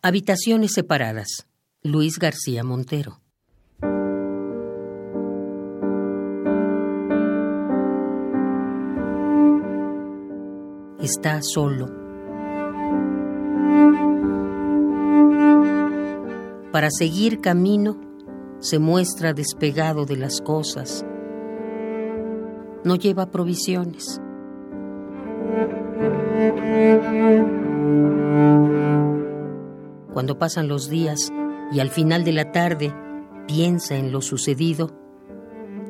Habitaciones separadas. Luis García Montero. Está solo. Para seguir camino, se muestra despegado de las cosas. No lleva provisiones. Cuando pasan los días y al final de la tarde piensa en lo sucedido,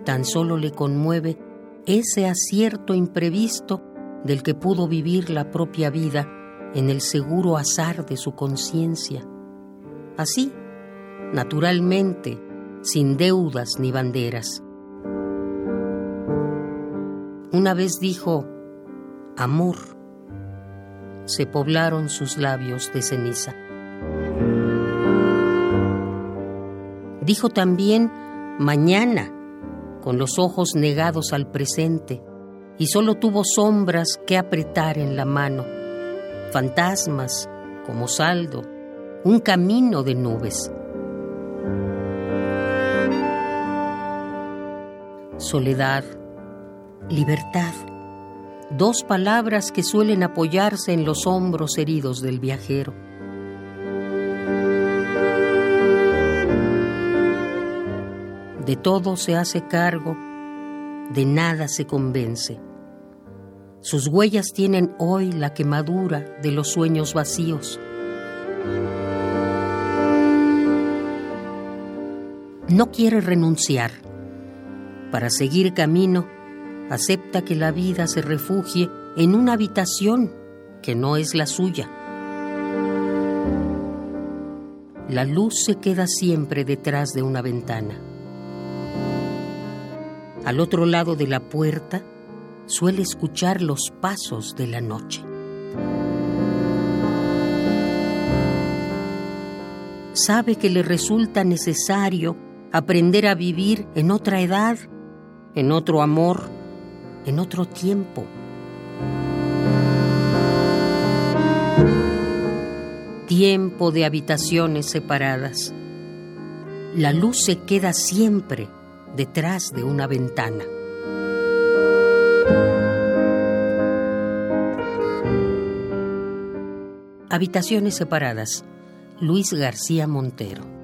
tan solo le conmueve ese acierto imprevisto del que pudo vivir la propia vida en el seguro azar de su conciencia. Así, naturalmente, sin deudas ni banderas. Una vez dijo, amor, se poblaron sus labios de ceniza. Dijo también mañana, con los ojos negados al presente, y solo tuvo sombras que apretar en la mano, fantasmas como saldo, un camino de nubes. Soledad, libertad, dos palabras que suelen apoyarse en los hombros heridos del viajero. De todo se hace cargo, de nada se convence. Sus huellas tienen hoy la quemadura de los sueños vacíos. No quiere renunciar. Para seguir camino, acepta que la vida se refugie en una habitación que no es la suya. La luz se queda siempre detrás de una ventana. Al otro lado de la puerta suele escuchar los pasos de la noche. Sabe que le resulta necesario aprender a vivir en otra edad, en otro amor, en otro tiempo. Tiempo de habitaciones separadas. La luz se queda siempre detrás de una ventana. Habitaciones separadas. Luis García Montero.